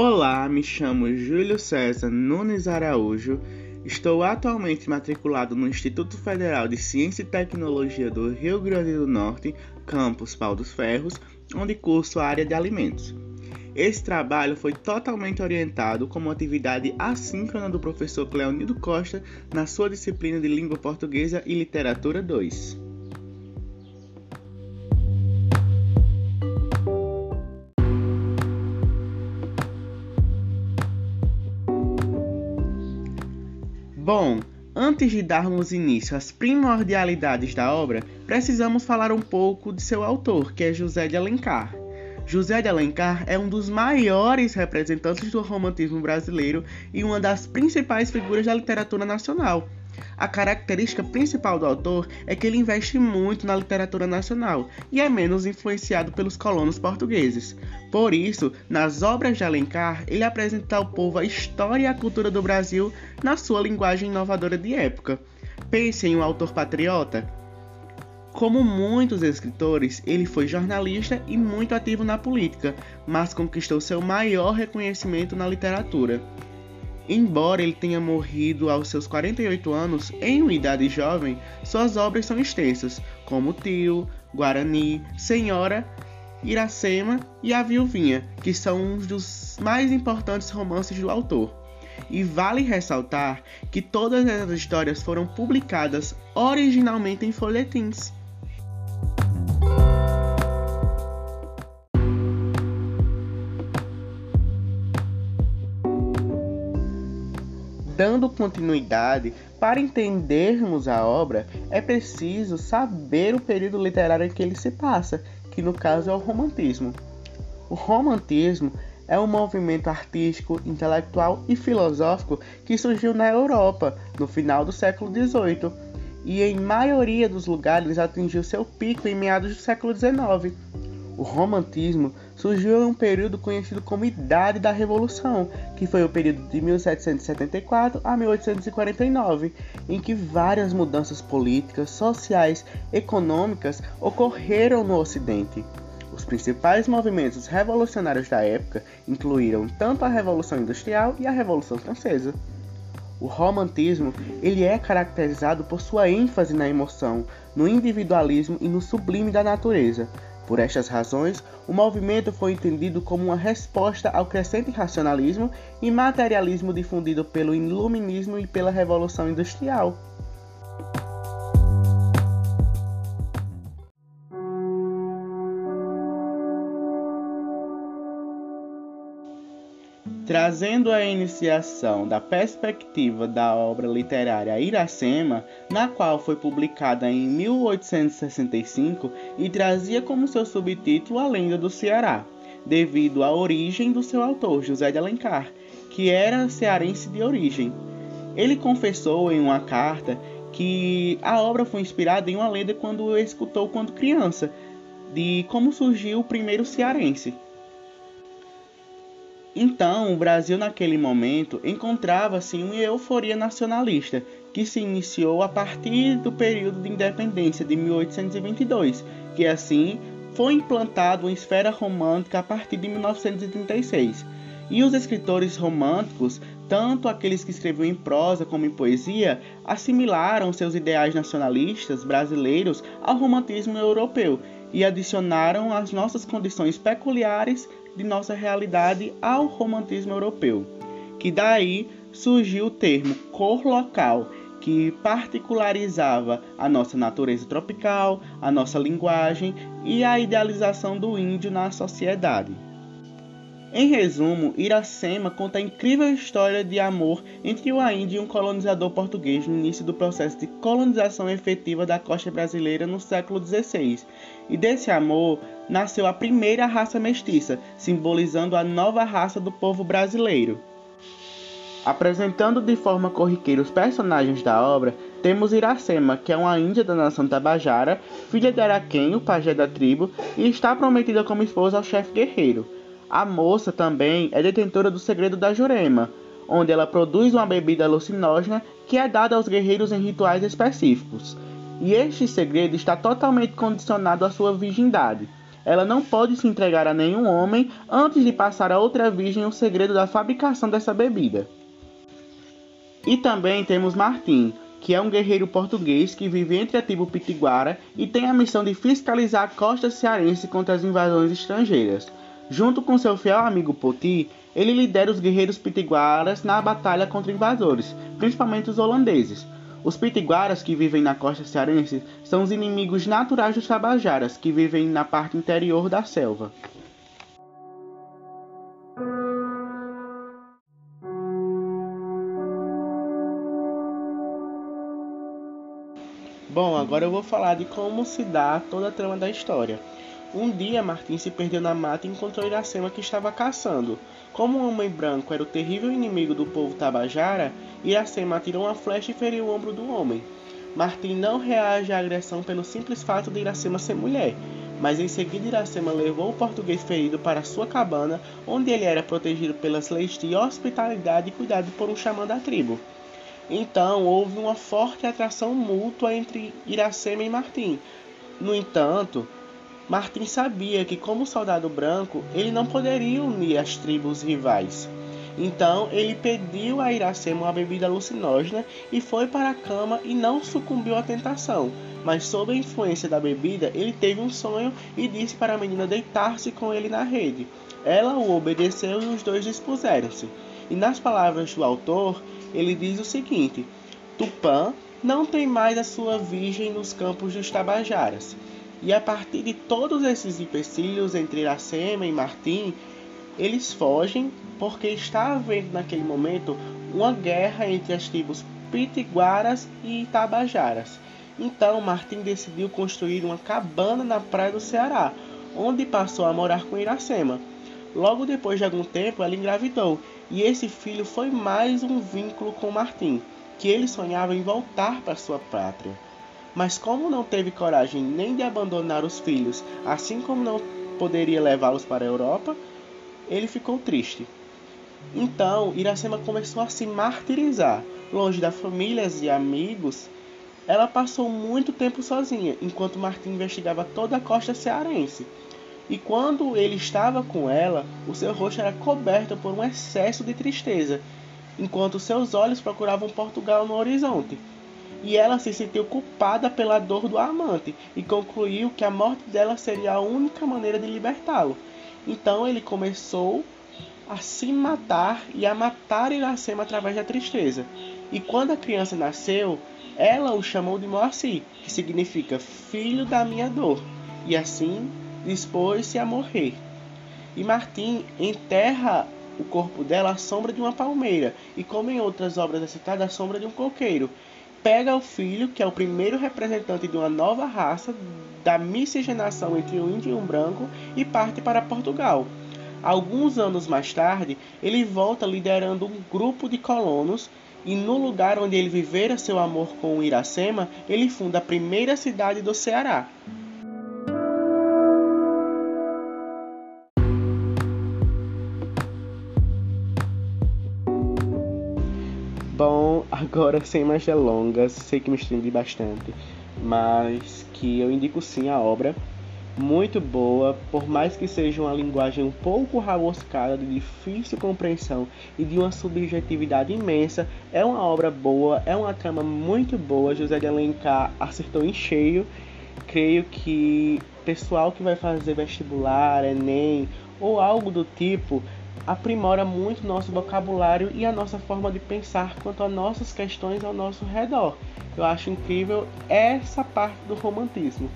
Olá, me chamo Júlio César Nunes Araújo. Estou atualmente matriculado no Instituto Federal de Ciência e Tecnologia do Rio Grande do Norte, campus Pau dos Ferros, onde curso a área de alimentos. Esse trabalho foi totalmente orientado como atividade assíncrona do professor Cleonildo Costa na sua disciplina de Língua Portuguesa e Literatura 2. Bom, antes de darmos início às primordialidades da obra, precisamos falar um pouco de seu autor, que é José de Alencar. José de Alencar é um dos maiores representantes do romantismo brasileiro e uma das principais figuras da literatura nacional. A característica principal do autor é que ele investe muito na literatura nacional e é menos influenciado pelos colonos portugueses. Por isso, nas obras de Alencar, ele apresenta ao povo a história e a cultura do Brasil na sua linguagem inovadora de época. Pense em um autor patriota. Como muitos escritores, ele foi jornalista e muito ativo na política, mas conquistou seu maior reconhecimento na literatura. Embora ele tenha morrido aos seus 48 anos, em uma idade jovem, suas obras são extensas, como Tio, Guarani, Senhora, Iracema e A Viuvinha, que são um dos mais importantes romances do autor. E vale ressaltar que todas essas histórias foram publicadas originalmente em folhetins. Dando continuidade, para entendermos a obra, é preciso saber o período literário em que ele se passa, que no caso é o romantismo. O romantismo é um movimento artístico, intelectual e filosófico que surgiu na Europa no final do século XVIII e em maioria dos lugares atingiu seu pico em meados do século XIX. O romantismo surgiu um período conhecido como Idade da Revolução, que foi o período de 1774 a 1849, em que várias mudanças políticas, sociais, econômicas ocorreram no Ocidente. Os principais movimentos revolucionários da época incluíram tanto a Revolução Industrial e a Revolução Francesa. O romantismo ele é caracterizado por sua ênfase na emoção, no individualismo e no sublime da natureza, por estas razões, o movimento foi entendido como uma resposta ao crescente racionalismo e materialismo difundido pelo iluminismo e pela Revolução Industrial. Trazendo a iniciação da perspectiva da obra literária Iracema, na qual foi publicada em 1865 e trazia como seu subtítulo a lenda do Ceará, devido à origem do seu autor, José de Alencar, que era cearense de origem. Ele confessou em uma carta que a obra foi inspirada em uma lenda quando escutou quando criança, de como surgiu o primeiro cearense. Então, o Brasil naquele momento encontrava-se em uma euforia nacionalista, que se iniciou a partir do período de independência de 1822, que assim foi implantado uma esfera romântica a partir de 1936. E os escritores românticos, tanto aqueles que escreviam em prosa como em poesia, assimilaram seus ideais nacionalistas brasileiros ao romantismo europeu e adicionaram as nossas condições peculiares de nossa realidade ao romantismo europeu, que daí surgiu o termo cor local, que particularizava a nossa natureza tropical, a nossa linguagem e a idealização do índio na sociedade. Em resumo, Iracema conta a incrível história de amor entre o índio e um colonizador português no início do processo de colonização efetiva da costa brasileira no século XVI. E desse amor nasceu a primeira raça mestiça, simbolizando a nova raça do povo brasileiro. Apresentando de forma corriqueira os personagens da obra, temos Iracema, que é uma índia da nação Tabajara, filha de Araquém, o pajé da tribo, e está prometida como esposa ao chefe guerreiro. A moça também é detentora do segredo da Jurema, onde ela produz uma bebida alucinógena que é dada aos guerreiros em rituais específicos. E este segredo está totalmente condicionado à sua virgindade. ela não pode se entregar a nenhum homem antes de passar a outra virgem o segredo da fabricação dessa bebida. E também temos Martim, que é um guerreiro português que vive entre a tribo Pitiguara e tem a missão de fiscalizar a costa cearense contra as invasões estrangeiras. Junto com seu fiel amigo Poti, ele lidera os guerreiros pitiguaras na batalha contra invasores, principalmente os holandeses. Os pitiguaras que vivem na costa cearense são os inimigos naturais dos tabajaras, que vivem na parte interior da selva. Bom, agora eu vou falar de como se dá toda a trama da história. Um dia, Martim se perdeu na mata e encontrou Iracema que estava caçando. Como o homem branco era o terrível inimigo do povo tabajara, Iracema atirou uma flecha e feriu o ombro do homem. Martim não reage à agressão pelo simples fato de Iracema ser mulher, mas em seguida Iracema levou o português ferido para sua cabana, onde ele era protegido pelas leis de hospitalidade e cuidado por um xamã da tribo. Então houve uma forte atração mútua entre Iracema e Martim. No entanto, Martin sabia que, como soldado branco, ele não poderia unir as tribos rivais. Então ele pediu a Iracema uma bebida alucinógena e foi para a cama e não sucumbiu à tentação. Mas sob a influência da bebida, ele teve um sonho e disse para a menina deitar-se com ele na rede. Ela o obedeceu e os dois dispuseram-se. E nas palavras do autor, ele diz o seguinte: Tupã não tem mais a sua virgem nos campos dos Tabajaras. E a partir de todos esses empecilhos entre Iracema e Martim, eles fogem porque está havendo naquele momento uma guerra entre as tribos Pitiguaras e Tabajaras. Então Martim decidiu construir uma cabana na praia do Ceará, onde passou a morar com Iracema. Logo depois de algum tempo, ela engravidou, e esse filho foi mais um vínculo com Martim, que ele sonhava em voltar para sua pátria. Mas como não teve coragem nem de abandonar os filhos, assim como não poderia levá-los para a Europa, ele ficou triste. Então, Iracema começou a se martirizar. Longe da família e amigos, ela passou muito tempo sozinha, enquanto Martim investigava toda a costa cearense. E quando ele estava com ela, o seu rosto era coberto por um excesso de tristeza, enquanto seus olhos procuravam Portugal no horizonte e ela se sentiu culpada pela dor do amante e concluiu que a morte dela seria a única maneira de libertá-lo. Então ele começou a se matar e a matar Iracema através da tristeza. E quando a criança nasceu, ela o chamou de Moacir, que significa filho da minha dor, e assim dispôs-se a morrer. E Martim enterra o corpo dela à sombra de uma palmeira, e como em outras obras é citada, à sombra de um coqueiro, pega o filho, que é o primeiro representante de uma nova raça, da miscigenação entre o índio e o branco, e parte para Portugal. Alguns anos mais tarde, ele volta liderando um grupo de colonos e no lugar onde ele vivera seu amor com Iracema, ele funda a primeira cidade do Ceará. Agora sem mais delongas, sei que me estendi bastante, mas que eu indico sim a obra, muito boa, por mais que seja uma linguagem um pouco raboscada, de difícil compreensão e de uma subjetividade imensa, é uma obra boa, é uma trama muito boa, José de Alencar acertou em cheio. Creio que pessoal que vai fazer vestibular, Enem ou algo do tipo aprimora muito nosso vocabulário e a nossa forma de pensar quanto a nossas questões ao nosso redor. Eu acho incrível essa parte do romantismo.